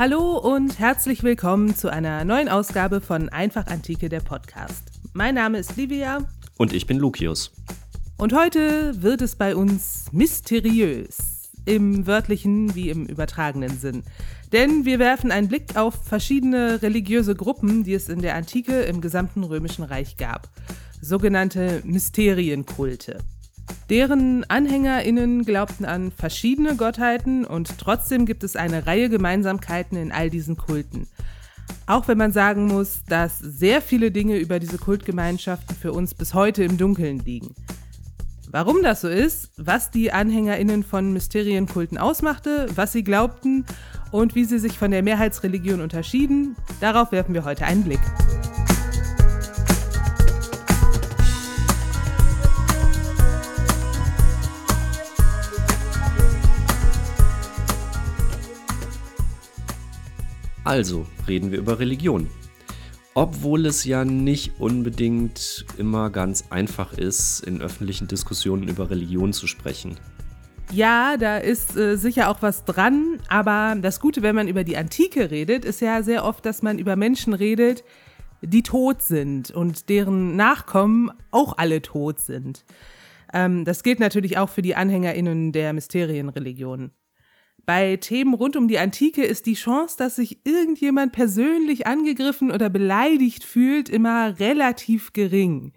Hallo und herzlich willkommen zu einer neuen Ausgabe von Einfach Antike, der Podcast. Mein Name ist Livia. Und ich bin Lucius. Und heute wird es bei uns mysteriös. Im wörtlichen wie im übertragenen Sinn. Denn wir werfen einen Blick auf verschiedene religiöse Gruppen, die es in der Antike im gesamten Römischen Reich gab. Sogenannte Mysterienkulte. Deren AnhängerInnen glaubten an verschiedene Gottheiten und trotzdem gibt es eine Reihe Gemeinsamkeiten in all diesen Kulten. Auch wenn man sagen muss, dass sehr viele Dinge über diese Kultgemeinschaften für uns bis heute im Dunkeln liegen. Warum das so ist, was die AnhängerInnen von Mysterienkulten ausmachte, was sie glaubten und wie sie sich von der Mehrheitsreligion unterschieden, darauf werfen wir heute einen Blick. Also reden wir über Religion. Obwohl es ja nicht unbedingt immer ganz einfach ist, in öffentlichen Diskussionen über Religion zu sprechen. Ja, da ist äh, sicher auch was dran, aber das Gute, wenn man über die Antike redet, ist ja sehr oft, dass man über Menschen redet, die tot sind und deren Nachkommen auch alle tot sind. Ähm, das gilt natürlich auch für die AnhängerInnen der Mysterienreligionen. Bei Themen rund um die Antike ist die Chance, dass sich irgendjemand persönlich angegriffen oder beleidigt fühlt, immer relativ gering.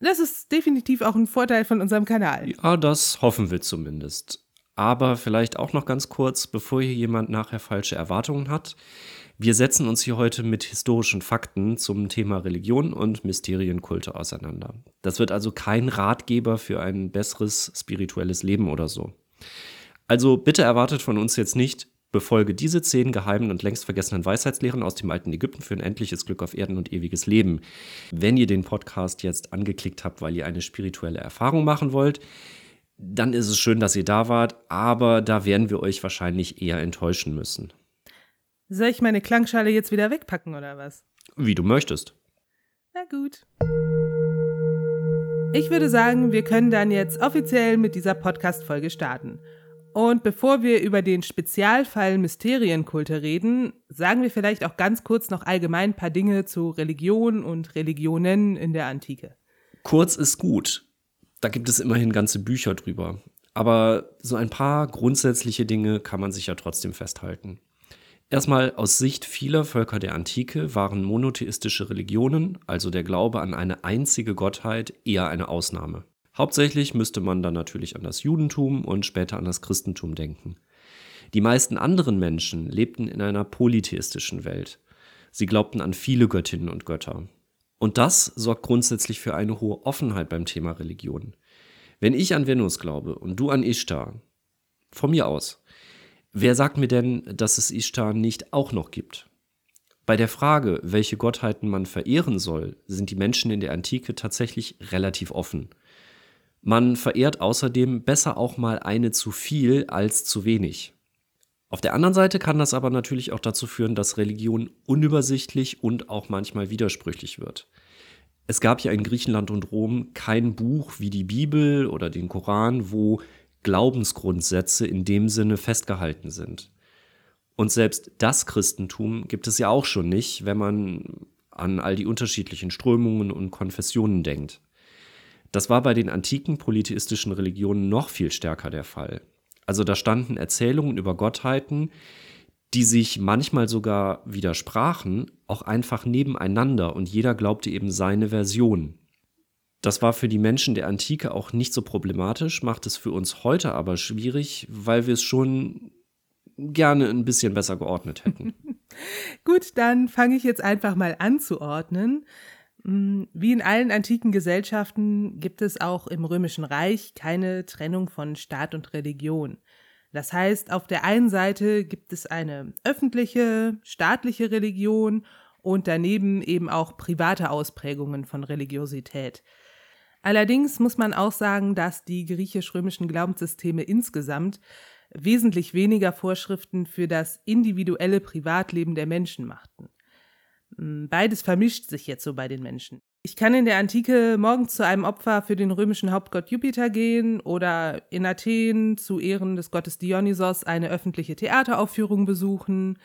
Das ist definitiv auch ein Vorteil von unserem Kanal. Ja, das hoffen wir zumindest. Aber vielleicht auch noch ganz kurz, bevor hier jemand nachher falsche Erwartungen hat. Wir setzen uns hier heute mit historischen Fakten zum Thema Religion und Mysterienkulte auseinander. Das wird also kein Ratgeber für ein besseres spirituelles Leben oder so. Also bitte erwartet von uns jetzt nicht, befolge diese zehn geheimen und längst vergessenen Weisheitslehren aus dem alten Ägypten für ein endliches Glück auf Erden und ewiges Leben. Wenn ihr den Podcast jetzt angeklickt habt, weil ihr eine spirituelle Erfahrung machen wollt, dann ist es schön, dass ihr da wart, aber da werden wir euch wahrscheinlich eher enttäuschen müssen. Soll ich meine Klangschale jetzt wieder wegpacken oder was? Wie du möchtest. Na gut. Ich würde sagen, wir können dann jetzt offiziell mit dieser Podcast-Folge starten. Und bevor wir über den Spezialfall Mysterienkulte reden, sagen wir vielleicht auch ganz kurz noch allgemein ein paar Dinge zu Religion und Religionen in der Antike. Kurz ist gut. Da gibt es immerhin ganze Bücher drüber. Aber so ein paar grundsätzliche Dinge kann man sich ja trotzdem festhalten. Erstmal aus Sicht vieler Völker der Antike waren monotheistische Religionen, also der Glaube an eine einzige Gottheit, eher eine Ausnahme. Hauptsächlich müsste man dann natürlich an das Judentum und später an das Christentum denken. Die meisten anderen Menschen lebten in einer polytheistischen Welt. Sie glaubten an viele Göttinnen und Götter. Und das sorgt grundsätzlich für eine hohe Offenheit beim Thema Religion. Wenn ich an Venus glaube und du an Ishtar, von mir aus, wer sagt mir denn, dass es Ishtar nicht auch noch gibt? Bei der Frage, welche Gottheiten man verehren soll, sind die Menschen in der Antike tatsächlich relativ offen. Man verehrt außerdem besser auch mal eine zu viel als zu wenig. Auf der anderen Seite kann das aber natürlich auch dazu führen, dass Religion unübersichtlich und auch manchmal widersprüchlich wird. Es gab ja in Griechenland und Rom kein Buch wie die Bibel oder den Koran, wo Glaubensgrundsätze in dem Sinne festgehalten sind. Und selbst das Christentum gibt es ja auch schon nicht, wenn man an all die unterschiedlichen Strömungen und Konfessionen denkt. Das war bei den antiken polytheistischen Religionen noch viel stärker der Fall. Also da standen Erzählungen über Gottheiten, die sich manchmal sogar widersprachen, auch einfach nebeneinander und jeder glaubte eben seine Version. Das war für die Menschen der Antike auch nicht so problematisch, macht es für uns heute aber schwierig, weil wir es schon gerne ein bisschen besser geordnet hätten. Gut, dann fange ich jetzt einfach mal an zu ordnen. Mm, wie in allen antiken Gesellschaften gibt es auch im Römischen Reich keine Trennung von Staat und Religion. Das heißt, auf der einen Seite gibt es eine öffentliche, staatliche Religion und daneben eben auch private Ausprägungen von Religiosität. Allerdings muss man auch sagen, dass die griechisch-römischen Glaubenssysteme insgesamt wesentlich weniger Vorschriften für das individuelle Privatleben der Menschen machten. Hm, beides vermischt sich jetzt so bei den Menschen. Ich kann in der Antike morgens zu einem Opfer für den römischen Hauptgott Jupiter gehen oder in Athen zu Ehren des Gottes Dionysos eine öffentliche Theateraufführung besuchen.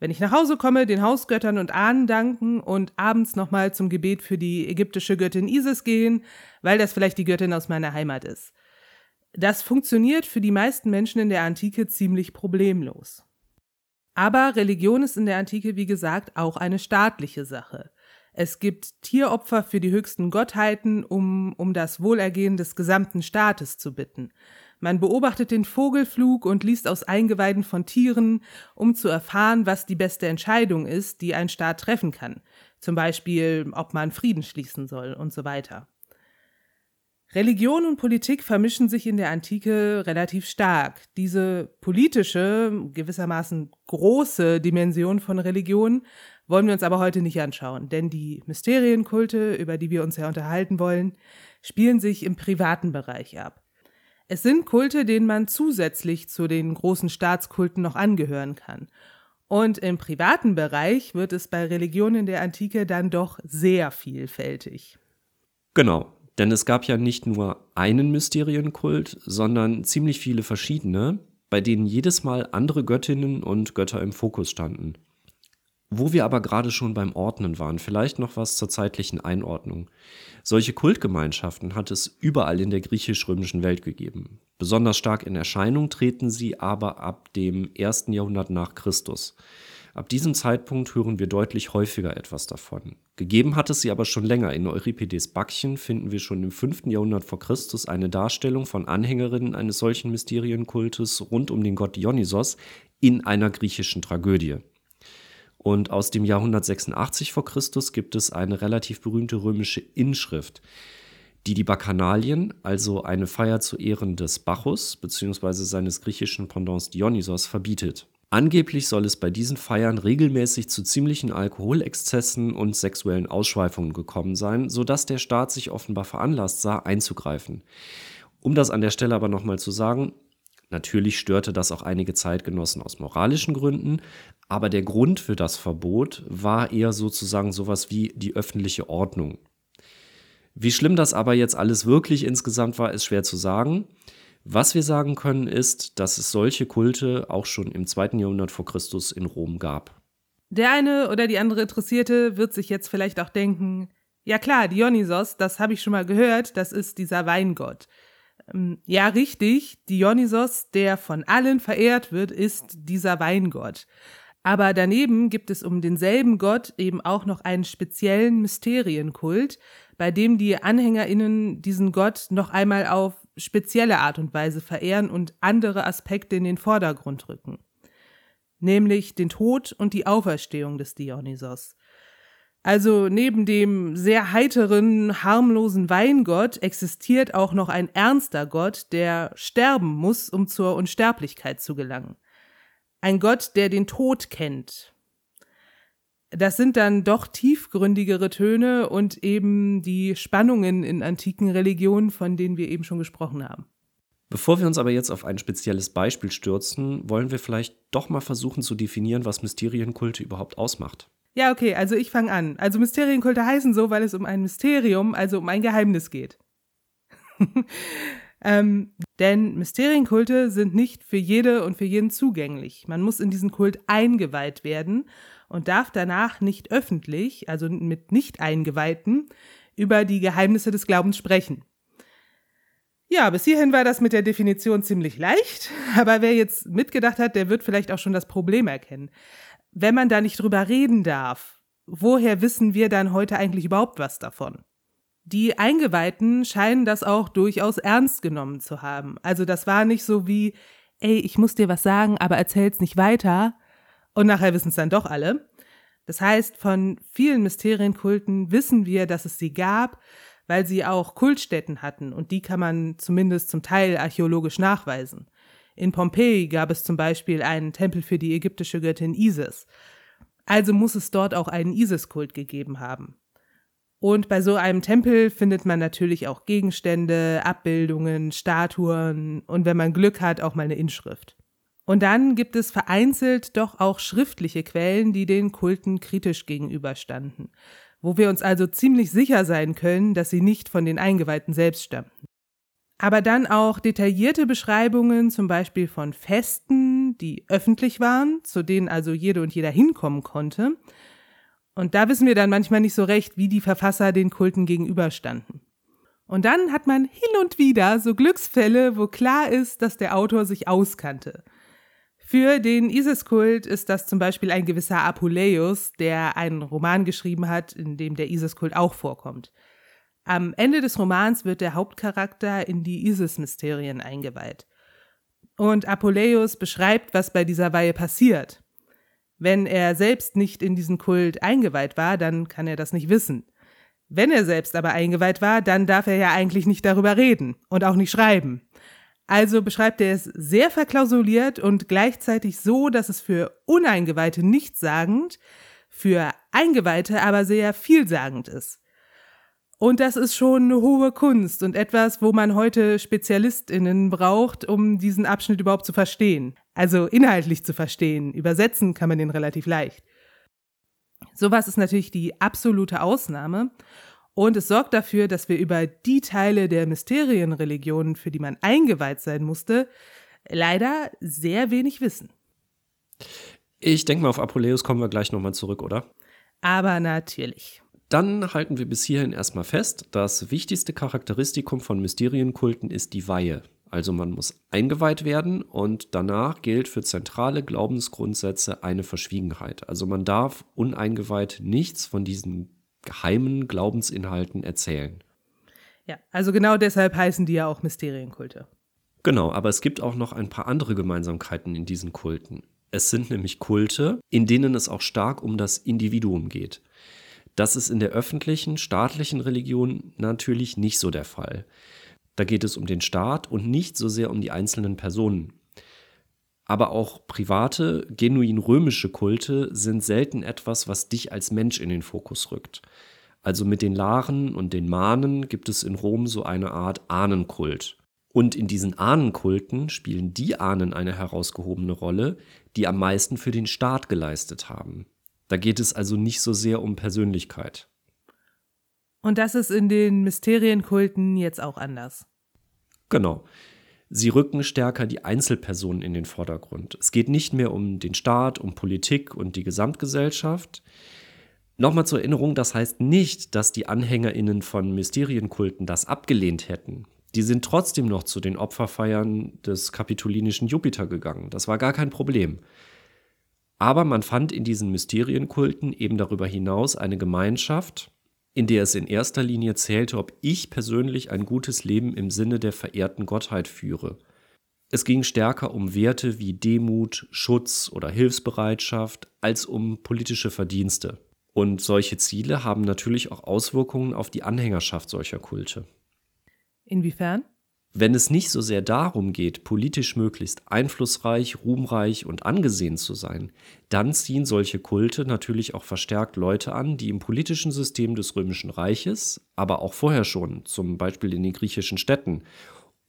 Wenn ich nach Hause komme, den Hausgöttern und Ahnen danken und abends nochmal zum Gebet für die ägyptische Göttin Isis gehen, weil das vielleicht die Göttin aus meiner Heimat ist. Das funktioniert für die meisten Menschen in der Antike ziemlich problemlos. Aber Religion ist in der Antike, wie gesagt, auch eine staatliche Sache. Es gibt Tieropfer für die höchsten Gottheiten, um um das Wohlergehen des gesamten Staates zu bitten. Man beobachtet den Vogelflug und liest aus Eingeweiden von Tieren, um zu erfahren, was die beste Entscheidung ist, die ein Staat treffen kann. Zum Beispiel, ob man Frieden schließen soll und so weiter. Religion und Politik vermischen sich in der Antike relativ stark. Diese politische, gewissermaßen große Dimension von Religion wollen wir uns aber heute nicht anschauen, denn die Mysterienkulte, über die wir uns ja unterhalten wollen, spielen sich im privaten Bereich ab. Es sind Kulte, denen man zusätzlich zu den großen Staatskulten noch angehören kann. Und im privaten Bereich wird es bei Religionen in der Antike dann doch sehr vielfältig. Genau, denn es gab ja nicht nur einen Mysterienkult, sondern ziemlich viele verschiedene, bei denen jedes Mal andere Göttinnen und Götter im Fokus standen. Wo wir aber gerade schon beim Ordnen waren, vielleicht noch was zur zeitlichen Einordnung. Solche Kultgemeinschaften hat es überall in der griechisch-römischen Welt gegeben. Besonders stark in Erscheinung treten sie aber ab dem ersten Jahrhundert nach Christus. Ab diesem Zeitpunkt hören wir deutlich häufiger etwas davon. Gegeben hat es sie aber schon länger. In Euripides Backchen finden wir schon im 5. Jahrhundert vor Christus eine Darstellung von Anhängerinnen eines solchen Mysterienkultes rund um den Gott Dionysos in einer griechischen Tragödie. Und aus dem Jahr 186 vor Christus gibt es eine relativ berühmte römische Inschrift, die die Bacchanalien, also eine Feier zu Ehren des Bacchus bzw. seines griechischen Pendants Dionysos, verbietet. Angeblich soll es bei diesen Feiern regelmäßig zu ziemlichen Alkoholexzessen und sexuellen Ausschweifungen gekommen sein, sodass der Staat sich offenbar veranlasst sah, einzugreifen. Um das an der Stelle aber nochmal zu sagen, Natürlich störte das auch einige Zeitgenossen aus moralischen Gründen, aber der Grund für das Verbot war eher sozusagen sowas wie die öffentliche Ordnung. Wie schlimm das aber jetzt alles wirklich insgesamt war, ist schwer zu sagen. Was wir sagen können, ist, dass es solche Kulte auch schon im zweiten Jahrhundert vor Christus in Rom gab. Der eine oder die andere Interessierte wird sich jetzt vielleicht auch denken, ja klar, Dionysos, das habe ich schon mal gehört, das ist dieser Weingott. Ähm, ja, richtig. Dionysos, der von allen verehrt wird, ist dieser Weingott. Aber daneben gibt es um denselben Gott eben auch noch einen speziellen Mysterienkult, bei dem die AnhängerInnen diesen Gott noch einmal auf spezielle Art und Weise verehren und andere Aspekte in den Vordergrund rücken. Nämlich den Tod und die Auferstehung des Dionysos. Also neben dem sehr heiteren, harmlosen Weingott existiert auch noch ein ernster Gott, der sterben muss, um zur Unsterblichkeit zu gelangen. Ein Gott, der den Tod kennt. Das sind dann doch tiefgründigere Töne und eben die Spannungen in antiken Religionen, von denen wir eben schon gesprochen haben. Bevor wir uns aber jetzt auf ein spezielles Beispiel stürzen, wollen wir vielleicht doch mal versuchen zu definieren, was Mysterienkulte überhaupt ausmacht. Ja, okay, also ich fange an. Also Mysterienkulte heißen so, weil es um ein Mysterium, also um ein Geheimnis geht. ähm, denn Mysterienkulte sind nicht für jede und für jeden zugänglich. Man muss in diesen Kult eingeweiht werden und darf danach nicht öffentlich, also mit Nicht-Eingeweihten, über die Geheimnisse des Glaubens sprechen. Ja, bis hierhin war das mit der Definition ziemlich leicht, aber wer jetzt mitgedacht hat, der wird vielleicht auch schon das Problem erkennen wenn man da nicht drüber reden darf, woher wissen wir dann heute eigentlich überhaupt was davon? Die Eingeweihten scheinen das auch durchaus ernst genommen zu haben. Also das war nicht so wie, ey, ich muss dir was sagen, aber erzähl's nicht weiter. Und nachher wissen es dann doch alle. Das heißt, von vielen Mysterienkulten wissen wir, dass es sie gab, weil sie auch Kultstätten hatten und die kann man zumindest zum Teil archäologisch nachweisen. In Pompeji gab es zum Beispiel einen Tempel für die ägyptische Göttin Isis. Also muss es dort auch einen Isis-Kult gegeben haben. Und bei so einem Tempel findet man natürlich auch Gegenstände, Abbildungen, Statuen und wenn man Glück hat, auch mal eine Inschrift. Und dann gibt es vereinzelt doch auch schriftliche Quellen, die den Kulten kritisch gegenüberstanden, wo wir uns also ziemlich sicher sein können, dass sie nicht von den Eingeweihten selbst stammten. Aber dann auch detaillierte Beschreibungen, zum Beispiel von Festen, die öffentlich waren, zu denen also jede und jeder hinkommen konnte. Und da wissen wir dann manchmal nicht so recht, wie die Verfasser den Kulten gegenüberstanden. Und dann hat man hin und wieder so Glücksfälle, wo klar ist, dass der Autor sich auskannte. Für den Isis-Kult ist das zum Beispiel ein gewisser Apuleius, der einen Roman geschrieben hat, in dem der Isis-Kult auch vorkommt. Am Ende des Romans wird der Hauptcharakter in die Isis-Mysterien eingeweiht. Und Apuleius beschreibt, was bei dieser Weihe passiert. Wenn er selbst nicht in diesen Kult eingeweiht war, dann kann er das nicht wissen. Wenn er selbst aber eingeweiht war, dann darf er ja eigentlich nicht darüber reden und auch nicht schreiben. Also beschreibt er es sehr verklausuliert und gleichzeitig so, dass es für Uneingeweihte nichtssagend, für Eingeweihte aber sehr vielsagend ist. Und das ist schon eine hohe Kunst und etwas, wo man heute SpezialistInnen braucht, um diesen Abschnitt überhaupt zu verstehen. Also inhaltlich zu verstehen. Übersetzen kann man den relativ leicht. Sowas ist natürlich die absolute Ausnahme. Und es sorgt dafür, dass wir über die Teile der Mysterienreligionen, für die man eingeweiht sein musste, leider sehr wenig wissen. Ich denke mal, auf Apuleius kommen wir gleich nochmal zurück, oder? Aber natürlich. Dann halten wir bis hierhin erstmal fest, das wichtigste Charakteristikum von Mysterienkulten ist die Weihe. Also man muss eingeweiht werden und danach gilt für zentrale Glaubensgrundsätze eine Verschwiegenheit. Also man darf uneingeweiht nichts von diesen geheimen Glaubensinhalten erzählen. Ja, also genau deshalb heißen die ja auch Mysterienkulte. Genau, aber es gibt auch noch ein paar andere Gemeinsamkeiten in diesen Kulten. Es sind nämlich Kulte, in denen es auch stark um das Individuum geht. Das ist in der öffentlichen, staatlichen Religion natürlich nicht so der Fall. Da geht es um den Staat und nicht so sehr um die einzelnen Personen. Aber auch private, genuin römische Kulte sind selten etwas, was dich als Mensch in den Fokus rückt. Also mit den Laren und den Mahnen gibt es in Rom so eine Art Ahnenkult. Und in diesen Ahnenkulten spielen die Ahnen eine herausgehobene Rolle, die am meisten für den Staat geleistet haben. Da geht es also nicht so sehr um Persönlichkeit. Und das ist in den Mysterienkulten jetzt auch anders. Genau. Sie rücken stärker die Einzelpersonen in den Vordergrund. Es geht nicht mehr um den Staat, um Politik und die Gesamtgesellschaft. Nochmal zur Erinnerung, das heißt nicht, dass die Anhängerinnen von Mysterienkulten das abgelehnt hätten. Die sind trotzdem noch zu den Opferfeiern des kapitolinischen Jupiter gegangen. Das war gar kein Problem. Aber man fand in diesen Mysterienkulten eben darüber hinaus eine Gemeinschaft, in der es in erster Linie zählte, ob ich persönlich ein gutes Leben im Sinne der verehrten Gottheit führe. Es ging stärker um Werte wie Demut, Schutz oder Hilfsbereitschaft als um politische Verdienste. Und solche Ziele haben natürlich auch Auswirkungen auf die Anhängerschaft solcher Kulte. Inwiefern? Wenn es nicht so sehr darum geht, politisch möglichst einflussreich, ruhmreich und angesehen zu sein, dann ziehen solche Kulte natürlich auch verstärkt Leute an, die im politischen System des Römischen Reiches, aber auch vorher schon, zum Beispiel in den griechischen Städten,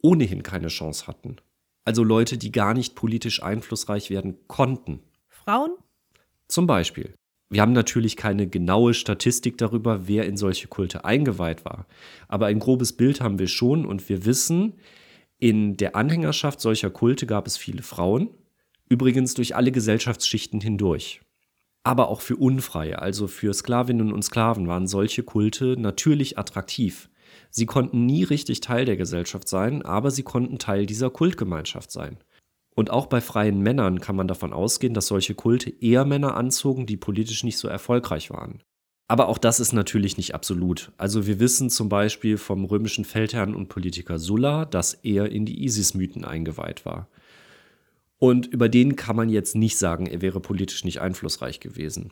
ohnehin keine Chance hatten. Also Leute, die gar nicht politisch einflussreich werden konnten. Frauen? Zum Beispiel. Wir haben natürlich keine genaue Statistik darüber, wer in solche Kulte eingeweiht war. Aber ein grobes Bild haben wir schon und wir wissen, in der Anhängerschaft solcher Kulte gab es viele Frauen, übrigens durch alle Gesellschaftsschichten hindurch. Aber auch für Unfreie, also für Sklavinnen und Sklaven, waren solche Kulte natürlich attraktiv. Sie konnten nie richtig Teil der Gesellschaft sein, aber sie konnten Teil dieser Kultgemeinschaft sein. Und auch bei freien Männern kann man davon ausgehen, dass solche Kulte eher Männer anzogen, die politisch nicht so erfolgreich waren. Aber auch das ist natürlich nicht absolut. Also wir wissen zum Beispiel vom römischen Feldherrn und Politiker Sulla, dass er in die Isis-Mythen eingeweiht war. Und über den kann man jetzt nicht sagen, er wäre politisch nicht einflussreich gewesen.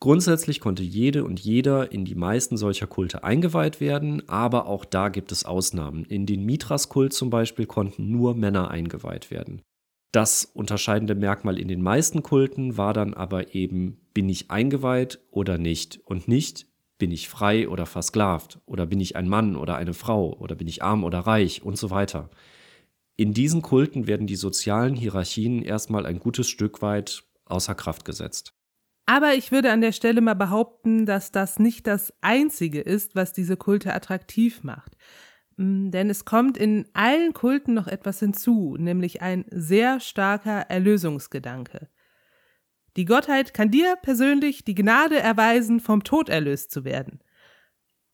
Grundsätzlich konnte jede und jeder in die meisten solcher Kulte eingeweiht werden, aber auch da gibt es Ausnahmen. In den Mithras-Kult zum Beispiel konnten nur Männer eingeweiht werden. Das unterscheidende Merkmal in den meisten Kulten war dann aber eben, bin ich eingeweiht oder nicht und nicht, bin ich frei oder versklavt oder bin ich ein Mann oder eine Frau oder bin ich arm oder reich und so weiter. In diesen Kulten werden die sozialen Hierarchien erstmal ein gutes Stück weit außer Kraft gesetzt. Aber ich würde an der Stelle mal behaupten, dass das nicht das Einzige ist, was diese Kulte attraktiv macht. Mm, denn es kommt in allen Kulten noch etwas hinzu, nämlich ein sehr starker Erlösungsgedanke. Die Gottheit kann dir persönlich die Gnade erweisen, vom Tod erlöst zu werden.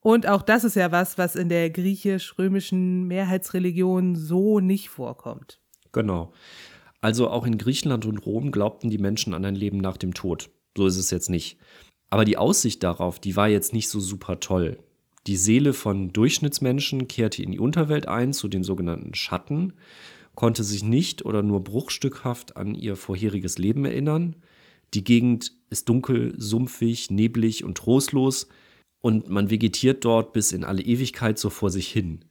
Und auch das ist ja was, was in der griechisch-römischen Mehrheitsreligion so nicht vorkommt. Genau. Also auch in Griechenland und Rom glaubten die Menschen an ein Leben nach dem Tod. So ist es jetzt nicht. Aber die Aussicht darauf, die war jetzt nicht so super toll. Die Seele von Durchschnittsmenschen kehrte in die Unterwelt ein, zu den sogenannten Schatten, konnte sich nicht oder nur bruchstückhaft an ihr vorheriges Leben erinnern. Die Gegend ist dunkel, sumpfig, neblig und trostlos und man vegetiert dort bis in alle Ewigkeit so vor sich hin.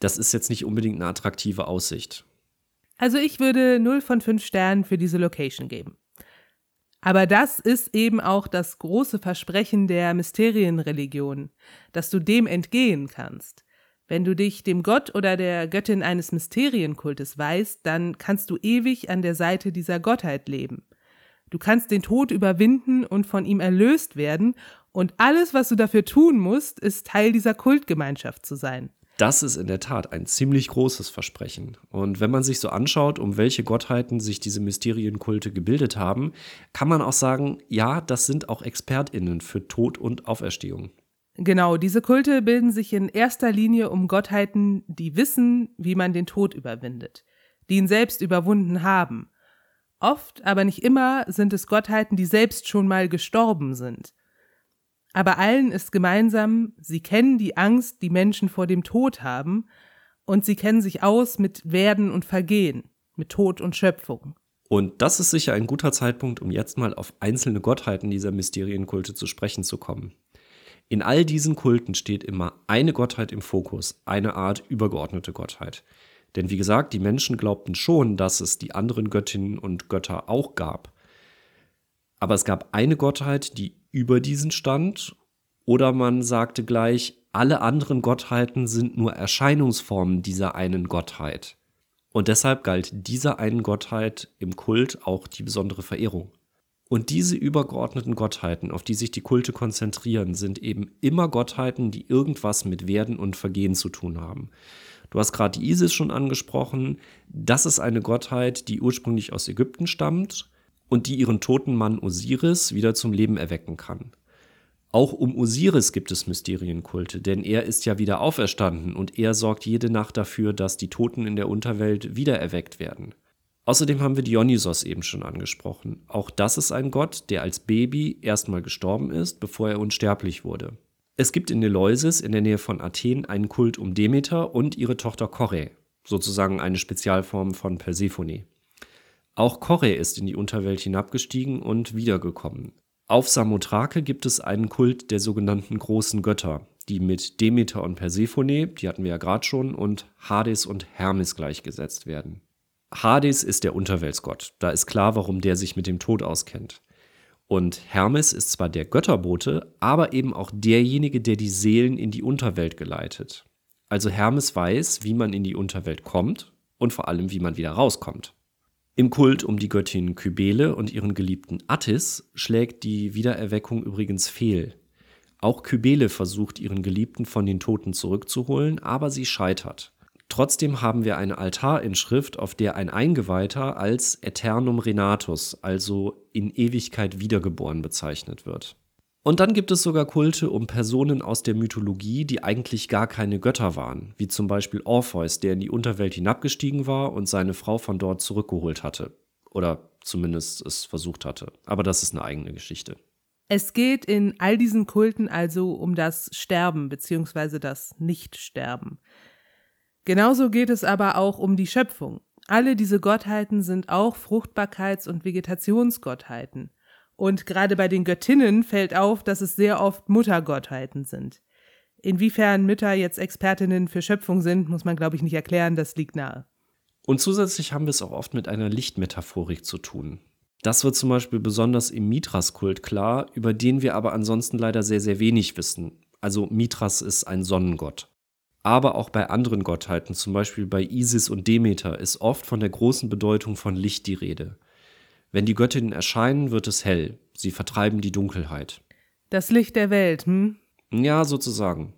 Das ist jetzt nicht unbedingt eine attraktive Aussicht. Also ich würde 0 von 5 Sternen für diese Location geben. Aber das ist eben auch das große Versprechen der Mysterienreligion, dass du dem entgehen kannst. Wenn du dich dem Gott oder der Göttin eines Mysterienkultes weißt, dann kannst du ewig an der Seite dieser Gottheit leben. Du kannst den Tod überwinden und von ihm erlöst werden, und alles, was du dafür tun musst, ist Teil dieser Kultgemeinschaft zu sein. Das ist in der Tat ein ziemlich großes Versprechen. Und wenn man sich so anschaut, um welche Gottheiten sich diese Mysterienkulte gebildet haben, kann man auch sagen, ja, das sind auch Expertinnen für Tod und Auferstehung. Genau, diese Kulte bilden sich in erster Linie um Gottheiten, die wissen, wie man den Tod überwindet, die ihn selbst überwunden haben. Oft, aber nicht immer, sind es Gottheiten, die selbst schon mal gestorben sind. Aber allen ist gemeinsam, sie kennen die Angst, die Menschen vor dem Tod haben, und sie kennen sich aus mit Werden und Vergehen, mit Tod und Schöpfung. Und das ist sicher ein guter Zeitpunkt, um jetzt mal auf einzelne Gottheiten dieser Mysterienkulte zu sprechen zu kommen. In all diesen Kulten steht immer eine Gottheit im Fokus, eine Art übergeordnete Gottheit. Denn wie gesagt, die Menschen glaubten schon, dass es die anderen Göttinnen und Götter auch gab. Aber es gab eine Gottheit, die über diesen stand, oder man sagte gleich, alle anderen Gottheiten sind nur Erscheinungsformen dieser einen Gottheit. Und deshalb galt dieser einen Gottheit im Kult auch die besondere Verehrung. Und diese übergeordneten Gottheiten, auf die sich die Kulte konzentrieren, sind eben immer Gottheiten, die irgendwas mit Werden und Vergehen zu tun haben. Du hast gerade die Isis schon angesprochen. Das ist eine Gottheit, die ursprünglich aus Ägypten stammt und die ihren toten Mann Osiris wieder zum Leben erwecken kann. Auch um Osiris gibt es Mysterienkulte, denn er ist ja wieder auferstanden und er sorgt jede Nacht dafür, dass die Toten in der Unterwelt wiedererweckt werden. Außerdem haben wir Dionysos eben schon angesprochen. Auch das ist ein Gott, der als Baby erstmal gestorben ist, bevor er unsterblich wurde. Es gibt in Eleusis in der Nähe von Athen einen Kult um Demeter und ihre Tochter Kore, sozusagen eine Spezialform von Persephone. Auch Kore ist in die Unterwelt hinabgestiegen und wiedergekommen. Auf Samothrake gibt es einen Kult der sogenannten großen Götter, die mit Demeter und Persephone, die hatten wir ja gerade schon, und Hades und Hermes gleichgesetzt werden. Hades ist der Unterweltsgott, da ist klar, warum der sich mit dem Tod auskennt. Und Hermes ist zwar der Götterbote, aber eben auch derjenige, der die Seelen in die Unterwelt geleitet. Also Hermes weiß, wie man in die Unterwelt kommt und vor allem, wie man wieder rauskommt. Im Kult um die Göttin Kybele und ihren geliebten Attis schlägt die Wiedererweckung übrigens fehl. Auch Kybele versucht, ihren Geliebten von den Toten zurückzuholen, aber sie scheitert. Trotzdem haben wir eine Altarinschrift, auf der ein Eingeweihter als Eternum Renatus, also in Ewigkeit wiedergeboren bezeichnet wird. Und dann gibt es sogar Kulte um Personen aus der Mythologie, die eigentlich gar keine Götter waren, wie zum Beispiel Orpheus, der in die Unterwelt hinabgestiegen war und seine Frau von dort zurückgeholt hatte. Oder zumindest es versucht hatte. Aber das ist eine eigene Geschichte. Es geht in all diesen Kulten also um das Sterben bzw. das Nichtsterben. Genauso geht es aber auch um die Schöpfung. Alle diese Gottheiten sind auch Fruchtbarkeits- und Vegetationsgottheiten. Und gerade bei den Göttinnen fällt auf, dass es sehr oft Muttergottheiten sind. Inwiefern Mütter jetzt Expertinnen für Schöpfung sind, muss man, glaube ich, nicht erklären, das liegt nahe. Und zusätzlich haben wir es auch oft mit einer Lichtmetaphorik zu tun. Das wird zum Beispiel besonders im Mithras-Kult klar, über den wir aber ansonsten leider sehr, sehr wenig wissen. Also Mithras ist ein Sonnengott. Aber auch bei anderen Gottheiten, zum Beispiel bei Isis und Demeter, ist oft von der großen Bedeutung von Licht die Rede. Wenn die Göttinnen erscheinen, wird es hell. Sie vertreiben die Dunkelheit. Das Licht der Welt, hm? Ja, sozusagen.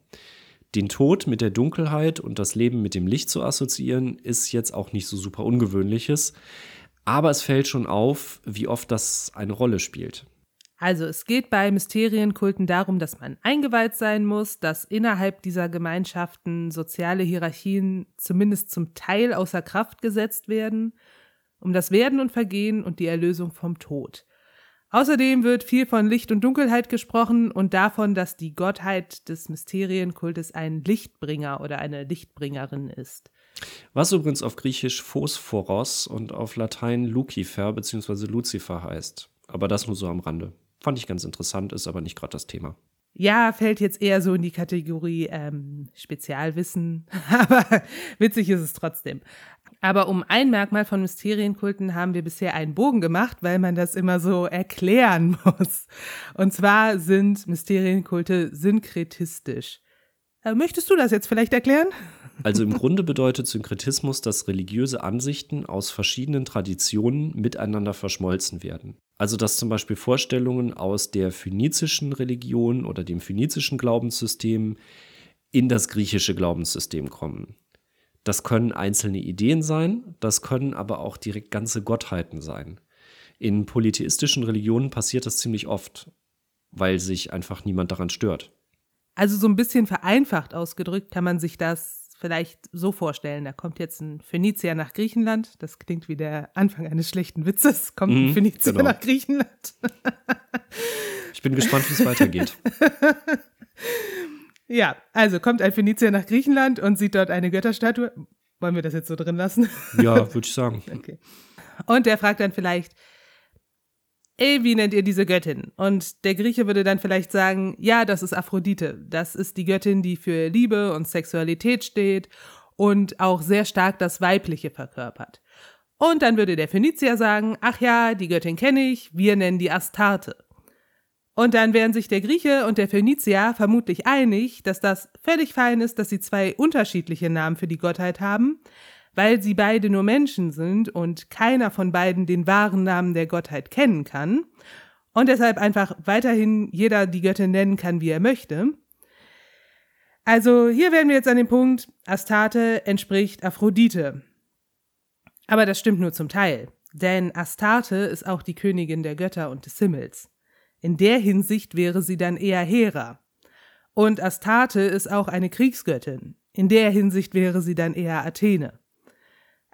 Den Tod mit der Dunkelheit und das Leben mit dem Licht zu assoziieren, ist jetzt auch nicht so super ungewöhnliches. Aber es fällt schon auf, wie oft das eine Rolle spielt. Also es geht bei Mysterienkulten darum, dass man eingeweiht sein muss, dass innerhalb dieser Gemeinschaften soziale Hierarchien zumindest zum Teil außer Kraft gesetzt werden, um das Werden und Vergehen und die Erlösung vom Tod. Außerdem wird viel von Licht und Dunkelheit gesprochen und davon, dass die Gottheit des Mysterienkultes ein Lichtbringer oder eine Lichtbringerin ist. Was übrigens auf Griechisch Phosphoros und auf Latein Lucifer bzw. Lucifer heißt. Aber das nur so am Rande. Fand ich ganz interessant, ist aber nicht gerade das Thema. Ja, fällt jetzt eher so in die Kategorie ähm, Spezialwissen, aber witzig ist es trotzdem. Aber um ein Merkmal von Mysterienkulten haben wir bisher einen Bogen gemacht, weil man das immer so erklären muss. Und zwar sind Mysterienkulte synkretistisch. Äh, möchtest du das jetzt vielleicht erklären? Also im Grunde bedeutet Synkretismus, dass religiöse Ansichten aus verschiedenen Traditionen miteinander verschmolzen werden. Also dass zum Beispiel Vorstellungen aus der phönizischen Religion oder dem phönizischen Glaubenssystem in das griechische Glaubenssystem kommen. Das können einzelne Ideen sein, das können aber auch direkt ganze Gottheiten sein. In polytheistischen Religionen passiert das ziemlich oft, weil sich einfach niemand daran stört. Also so ein bisschen vereinfacht ausgedrückt kann man sich das vielleicht so vorstellen, da kommt jetzt ein Phönizier nach Griechenland, das klingt wie der Anfang eines schlechten Witzes, kommt ein mhm, Phönizier genau. nach Griechenland. ich bin gespannt, wie es weitergeht. ja, also kommt ein Phönizier nach Griechenland und sieht dort eine Götterstatue. Wollen wir das jetzt so drin lassen? Ja, würde ich sagen. Okay. Und der fragt dann vielleicht, ey, wie nennt ihr diese Göttin? Und der Grieche würde dann vielleicht sagen, ja, das ist Aphrodite. Das ist die Göttin, die für Liebe und Sexualität steht und auch sehr stark das Weibliche verkörpert. Und dann würde der Phönizier sagen, ach ja, die Göttin kenne ich, wir nennen die Astarte. Und dann wären sich der Grieche und der Phönizier vermutlich einig, dass das völlig fein ist, dass sie zwei unterschiedliche Namen für die Gottheit haben, weil sie beide nur Menschen sind und keiner von beiden den wahren Namen der Gottheit kennen kann und deshalb einfach weiterhin jeder die Göttin nennen kann, wie er möchte. Also hier wären wir jetzt an dem Punkt, Astarte entspricht Aphrodite. Aber das stimmt nur zum Teil, denn Astarte ist auch die Königin der Götter und des Himmels. In der Hinsicht wäre sie dann eher Hera. Und Astarte ist auch eine Kriegsgöttin. In der Hinsicht wäre sie dann eher Athene.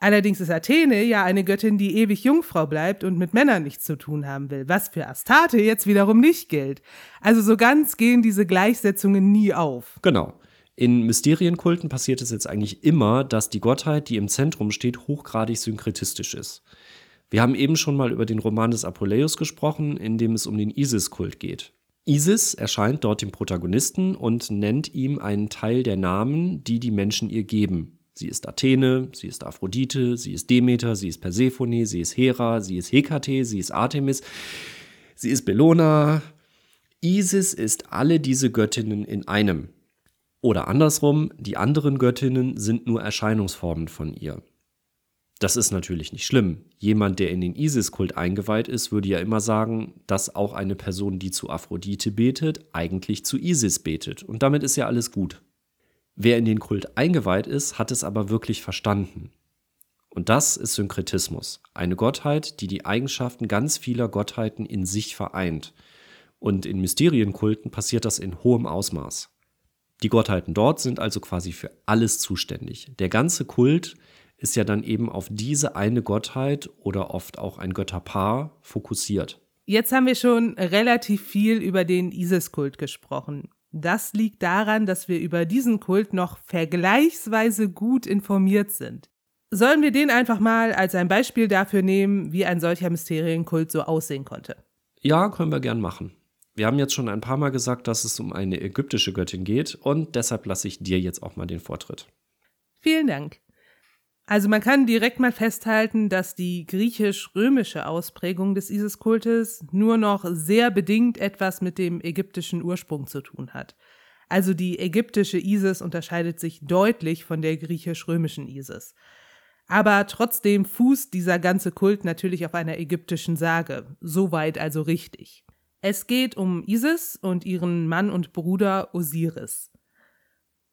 Allerdings ist Athene ja eine Göttin, die ewig Jungfrau bleibt und mit Männern nichts zu tun haben will, was für Astarte jetzt wiederum nicht gilt. Also so ganz gehen diese Gleichsetzungen nie auf. Genau. In Mysterienkulten passiert es jetzt eigentlich immer, dass die Gottheit, die im Zentrum steht, hochgradig synkretistisch ist. Wir haben eben schon mal über den Roman des Apuleius gesprochen, in dem es um den Isis-Kult geht. Isis erscheint dort dem Protagonisten und nennt ihm einen Teil der Namen, die die Menschen ihr geben. Sie ist Athene, sie ist Aphrodite, sie ist Demeter, sie ist Persephone, sie ist Hera, sie ist Hekate, sie ist Artemis, sie ist Bellona. Isis ist alle diese Göttinnen in einem. Oder andersrum, die anderen Göttinnen sind nur Erscheinungsformen von ihr. Das ist natürlich nicht schlimm. Jemand, der in den Isis-Kult eingeweiht ist, würde ja immer sagen, dass auch eine Person, die zu Aphrodite betet, eigentlich zu Isis betet. Und damit ist ja alles gut. Wer in den Kult eingeweiht ist, hat es aber wirklich verstanden. Und das ist Synkretismus, eine Gottheit, die die Eigenschaften ganz vieler Gottheiten in sich vereint. Und in Mysterienkulten passiert das in hohem Ausmaß. Die Gottheiten dort sind also quasi für alles zuständig. Der ganze Kult ist ja dann eben auf diese eine Gottheit oder oft auch ein Götterpaar fokussiert. Jetzt haben wir schon relativ viel über den Isis-Kult gesprochen. Das liegt daran, dass wir über diesen Kult noch vergleichsweise gut informiert sind. Sollen wir den einfach mal als ein Beispiel dafür nehmen, wie ein solcher Mysterienkult so aussehen konnte? Ja, können wir gern machen. Wir haben jetzt schon ein paar Mal gesagt, dass es um eine ägyptische Göttin geht und deshalb lasse ich dir jetzt auch mal den Vortritt. Vielen Dank. Also man kann direkt mal festhalten, dass die griechisch-römische Ausprägung des Isis-Kultes nur noch sehr bedingt etwas mit dem ägyptischen Ursprung zu tun hat. Also die ägyptische Isis unterscheidet sich deutlich von der griechisch-römischen Isis. Aber trotzdem fußt dieser ganze Kult natürlich auf einer ägyptischen Sage. Soweit also richtig. Es geht um Isis und ihren Mann und Bruder Osiris.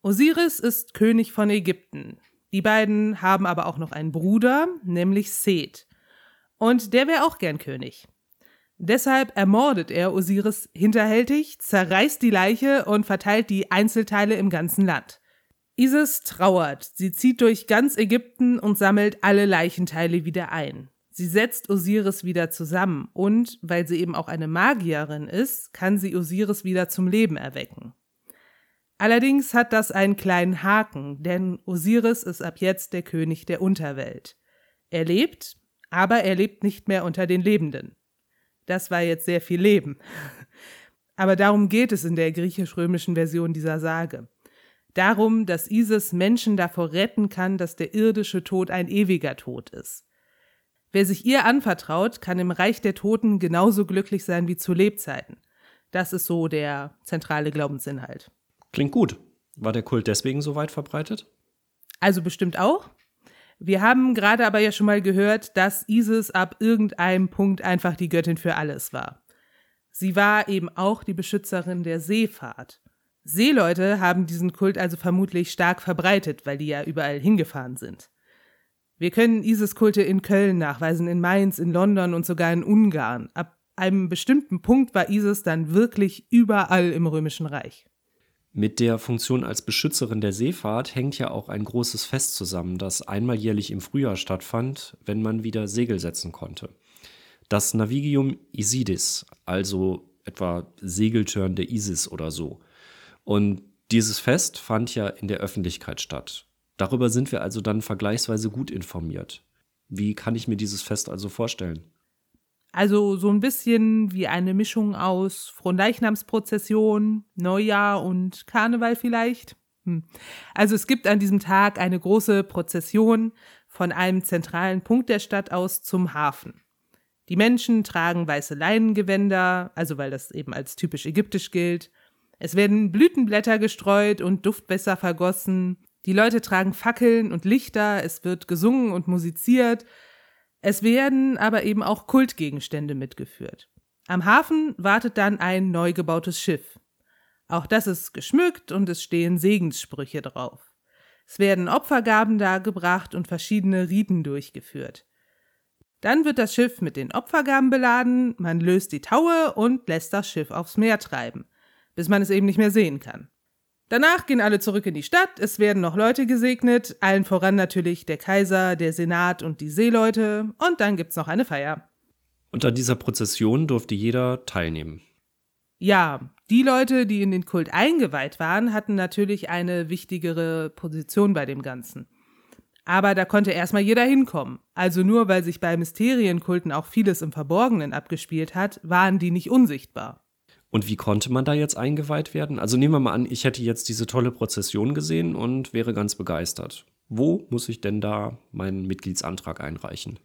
Osiris ist König von Ägypten. Die beiden haben aber auch noch einen Bruder, nämlich Seth. Und der wäre auch gern König. Deshalb ermordet er Osiris hinterhältig, zerreißt die Leiche und verteilt die Einzelteile im ganzen Land. Isis trauert. Sie zieht durch ganz Ägypten und sammelt alle Leichenteile wieder ein. Sie setzt Osiris wieder zusammen und, weil sie eben auch eine Magierin ist, kann sie Osiris wieder zum Leben erwecken. Allerdings hat das einen kleinen Haken, denn Osiris ist ab jetzt der König der Unterwelt. Er lebt, aber er lebt nicht mehr unter den Lebenden. Das war jetzt sehr viel Leben. Aber darum geht es in der griechisch-römischen Version dieser Sage darum, dass Isis Menschen davor retten kann, dass der irdische Tod ein ewiger Tod ist. Wer sich ihr anvertraut, kann im Reich der Toten genauso glücklich sein wie zu Lebzeiten. Das ist so der zentrale Glaubensinhalt. Klingt gut. War der Kult deswegen so weit verbreitet? Also bestimmt auch. Wir haben gerade aber ja schon mal gehört, dass Isis ab irgendeinem Punkt einfach die Göttin für alles war. Sie war eben auch die Beschützerin der Seefahrt. Seeleute haben diesen Kult also vermutlich stark verbreitet, weil die ja überall hingefahren sind. Wir können Isis-Kulte in Köln nachweisen, in Mainz, in London und sogar in Ungarn. Ab einem bestimmten Punkt war Isis dann wirklich überall im Römischen Reich. Mit der Funktion als Beschützerin der Seefahrt hängt ja auch ein großes Fest zusammen, das einmal jährlich im Frühjahr stattfand, wenn man wieder Segel setzen konnte. Das Navigium Isidis, also etwa Segeltörn der Isis oder so. Und dieses Fest fand ja in der Öffentlichkeit statt. Darüber sind wir also dann vergleichsweise gut informiert. Wie kann ich mir dieses Fest also vorstellen? Also so ein bisschen wie eine Mischung aus Fronleichnamsprozession, Neujahr und Karneval vielleicht. Hm. Also es gibt an diesem Tag eine große Prozession von einem zentralen Punkt der Stadt aus zum Hafen. Die Menschen tragen weiße Leinengewänder, also weil das eben als typisch ägyptisch gilt, es werden Blütenblätter gestreut und Duftwässer vergossen. Die Leute tragen Fackeln und Lichter, es wird gesungen und musiziert. Es werden aber eben auch Kultgegenstände mitgeführt. Am Hafen wartet dann ein neu gebautes Schiff. Auch das ist geschmückt und es stehen Segenssprüche drauf. Es werden Opfergaben dargebracht und verschiedene Riten durchgeführt. Dann wird das Schiff mit den Opfergaben beladen, man löst die Taue und lässt das Schiff aufs Meer treiben bis man es eben nicht mehr sehen kann. Danach gehen alle zurück in die Stadt, es werden noch Leute gesegnet, allen voran natürlich der Kaiser, der Senat und die Seeleute, und dann gibt's noch eine Feier. Und an dieser Prozession durfte jeder teilnehmen. Ja, die Leute, die in den Kult eingeweiht waren, hatten natürlich eine wichtigere Position bei dem Ganzen. Aber da konnte erstmal jeder hinkommen. Also nur weil sich bei Mysterienkulten auch vieles im Verborgenen abgespielt hat, waren die nicht unsichtbar. Und wie konnte man da jetzt eingeweiht werden? Also nehmen wir mal an, ich hätte jetzt diese tolle Prozession gesehen und wäre ganz begeistert. Wo muss ich denn da meinen Mitgliedsantrag einreichen?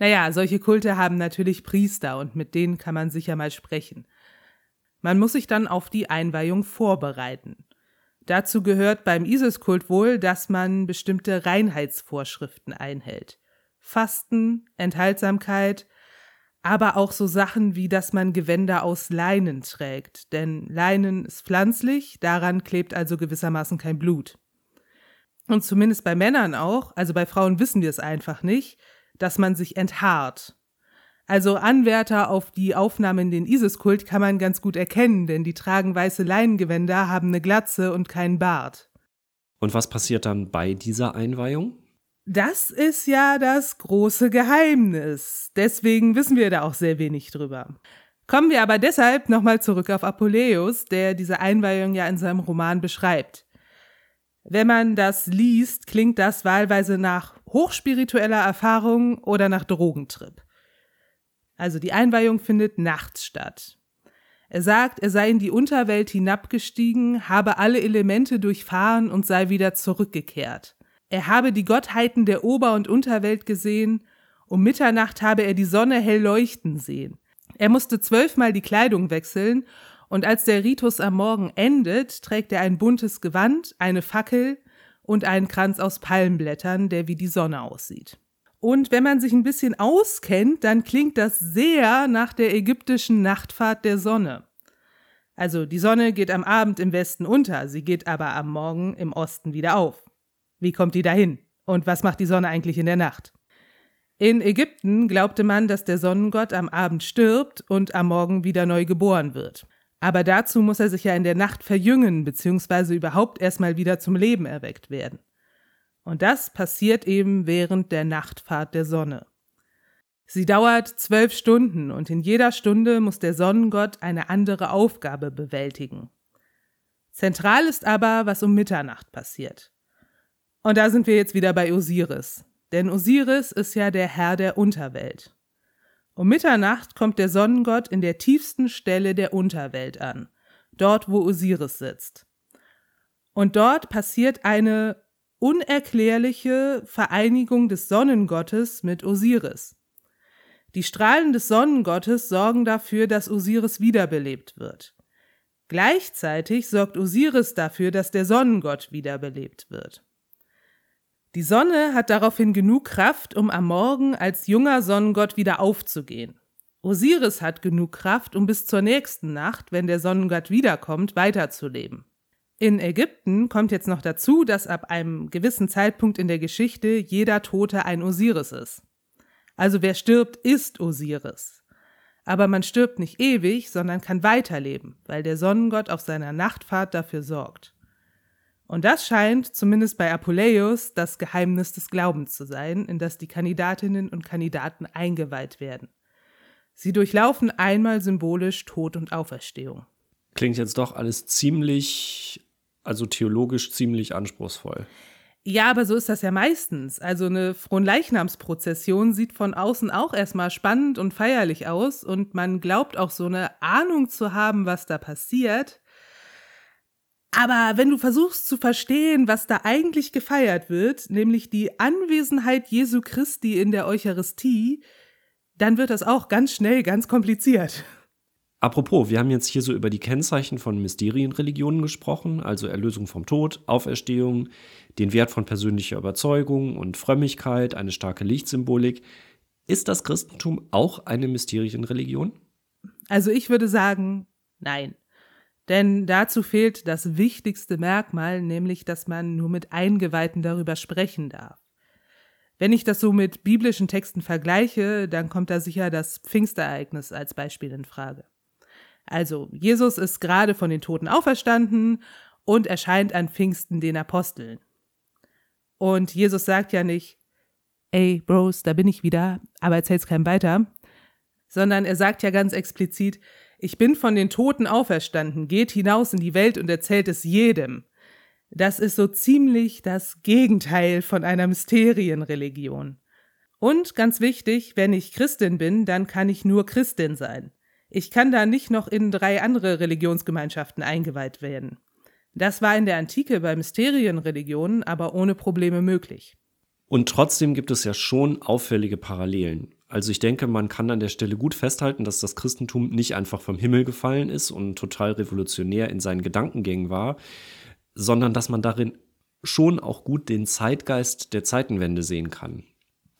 Naja, solche Kulte haben natürlich Priester und mit denen kann man sicher mal sprechen. Man muss sich dann auf die Einweihung vorbereiten. Dazu gehört beim Isis-Kult wohl, dass man bestimmte Reinheitsvorschriften einhält. Fasten, Enthaltsamkeit, aber auch so Sachen wie, dass man Gewänder aus Leinen trägt, denn Leinen ist pflanzlich, daran klebt also gewissermaßen kein Blut. Und zumindest bei Männern auch, also bei Frauen wissen wir es einfach nicht, dass man sich enthaart. Also Anwärter auf die Aufnahme in den Isis-Kult kann man ganz gut erkennen, denn die tragen weiße Leinengewänder, haben eine Glatze und keinen Bart. Und was passiert dann bei dieser Einweihung? Das ist ja das große Geheimnis. Deswegen wissen wir da auch sehr wenig drüber. Kommen wir aber deshalb nochmal zurück auf Apuleius, der diese Einweihung ja in seinem Roman beschreibt. Wenn man das liest, klingt das wahlweise nach hochspiritueller Erfahrung oder nach Drogentrip. Also die Einweihung findet nachts statt. Er sagt, er sei in die Unterwelt hinabgestiegen, habe alle Elemente durchfahren und sei wieder zurückgekehrt. Er habe die Gottheiten der Ober- und Unterwelt gesehen, um Mitternacht habe er die Sonne hell leuchten sehen. Er musste zwölfmal die Kleidung wechseln, und als der Ritus am Morgen endet, trägt er ein buntes Gewand, eine Fackel und einen Kranz aus Palmblättern, der wie die Sonne aussieht. Und wenn man sich ein bisschen auskennt, dann klingt das sehr nach der ägyptischen Nachtfahrt der Sonne. Also die Sonne geht am Abend im Westen unter, sie geht aber am Morgen im Osten wieder auf. Wie kommt die dahin? Und was macht die Sonne eigentlich in der Nacht? In Ägypten glaubte man, dass der Sonnengott am Abend stirbt und am Morgen wieder neu geboren wird. Aber dazu muss er sich ja in der Nacht verjüngen, beziehungsweise überhaupt erstmal wieder zum Leben erweckt werden. Und das passiert eben während der Nachtfahrt der Sonne. Sie dauert zwölf Stunden und in jeder Stunde muss der Sonnengott eine andere Aufgabe bewältigen. Zentral ist aber, was um Mitternacht passiert. Und da sind wir jetzt wieder bei Osiris. Denn Osiris ist ja der Herr der Unterwelt. Um Mitternacht kommt der Sonnengott in der tiefsten Stelle der Unterwelt an, dort wo Osiris sitzt. Und dort passiert eine unerklärliche Vereinigung des Sonnengottes mit Osiris. Die Strahlen des Sonnengottes sorgen dafür, dass Osiris wiederbelebt wird. Gleichzeitig sorgt Osiris dafür, dass der Sonnengott wiederbelebt wird. Die Sonne hat daraufhin genug Kraft, um am Morgen als junger Sonnengott wieder aufzugehen. Osiris hat genug Kraft, um bis zur nächsten Nacht, wenn der Sonnengott wiederkommt, weiterzuleben. In Ägypten kommt jetzt noch dazu, dass ab einem gewissen Zeitpunkt in der Geschichte jeder Tote ein Osiris ist. Also wer stirbt, ist Osiris. Aber man stirbt nicht ewig, sondern kann weiterleben, weil der Sonnengott auf seiner Nachtfahrt dafür sorgt. Und das scheint, zumindest bei Apuleius, das Geheimnis des Glaubens zu sein, in das die Kandidatinnen und Kandidaten eingeweiht werden. Sie durchlaufen einmal symbolisch Tod und Auferstehung. Klingt jetzt doch alles ziemlich, also theologisch ziemlich anspruchsvoll. Ja, aber so ist das ja meistens. Also eine Fronleichnamsprozession sieht von außen auch erstmal spannend und feierlich aus und man glaubt auch so eine Ahnung zu haben, was da passiert. Aber wenn du versuchst zu verstehen, was da eigentlich gefeiert wird, nämlich die Anwesenheit Jesu Christi in der Eucharistie, dann wird das auch ganz schnell ganz kompliziert. Apropos, wir haben jetzt hier so über die Kennzeichen von Mysterienreligionen gesprochen, also Erlösung vom Tod, Auferstehung, den Wert von persönlicher Überzeugung und Frömmigkeit, eine starke Lichtsymbolik. Ist das Christentum auch eine Mysterienreligion? Also ich würde sagen, nein. Denn dazu fehlt das wichtigste Merkmal, nämlich dass man nur mit Eingeweihten darüber sprechen darf. Wenn ich das so mit biblischen Texten vergleiche, dann kommt da sicher das Pfingstereignis als Beispiel in Frage. Also, Jesus ist gerade von den Toten auferstanden und erscheint an Pfingsten den Aposteln. Und Jesus sagt ja nicht, ey, Bros, da bin ich wieder, aber erzähl's keinem weiter, sondern er sagt ja ganz explizit, ich bin von den Toten auferstanden, geht hinaus in die Welt und erzählt es jedem. Das ist so ziemlich das Gegenteil von einer Mysterienreligion. Und ganz wichtig, wenn ich Christin bin, dann kann ich nur Christin sein. Ich kann da nicht noch in drei andere Religionsgemeinschaften eingeweiht werden. Das war in der Antike bei Mysterienreligionen aber ohne Probleme möglich. Und trotzdem gibt es ja schon auffällige Parallelen. Also ich denke, man kann an der Stelle gut festhalten, dass das Christentum nicht einfach vom Himmel gefallen ist und total revolutionär in seinen Gedankengängen war, sondern dass man darin schon auch gut den Zeitgeist der Zeitenwende sehen kann.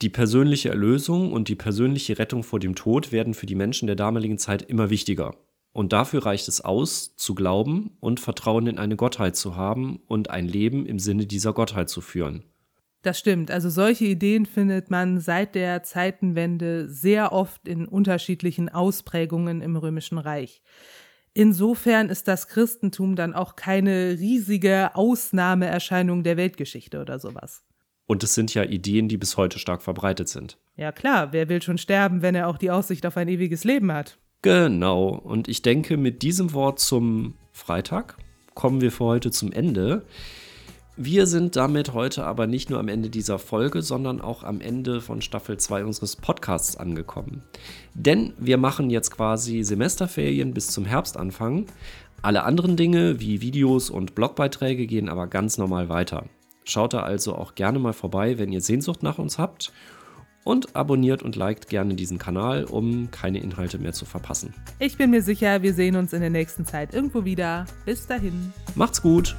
Die persönliche Erlösung und die persönliche Rettung vor dem Tod werden für die Menschen der damaligen Zeit immer wichtiger. Und dafür reicht es aus, zu glauben und Vertrauen in eine Gottheit zu haben und ein Leben im Sinne dieser Gottheit zu führen. Das stimmt. Also solche Ideen findet man seit der Zeitenwende sehr oft in unterschiedlichen Ausprägungen im Römischen Reich. Insofern ist das Christentum dann auch keine riesige Ausnahmeerscheinung der Weltgeschichte oder sowas. Und es sind ja Ideen, die bis heute stark verbreitet sind. Ja klar, wer will schon sterben, wenn er auch die Aussicht auf ein ewiges Leben hat? Genau. Und ich denke, mit diesem Wort zum Freitag kommen wir für heute zum Ende. Wir sind damit heute aber nicht nur am Ende dieser Folge, sondern auch am Ende von Staffel 2 unseres Podcasts angekommen. Denn wir machen jetzt quasi Semesterferien bis zum Herbstanfang. Alle anderen Dinge wie Videos und Blogbeiträge gehen aber ganz normal weiter. Schaut da also auch gerne mal vorbei, wenn ihr Sehnsucht nach uns habt. Und abonniert und liked gerne diesen Kanal, um keine Inhalte mehr zu verpassen. Ich bin mir sicher, wir sehen uns in der nächsten Zeit irgendwo wieder. Bis dahin. Macht's gut!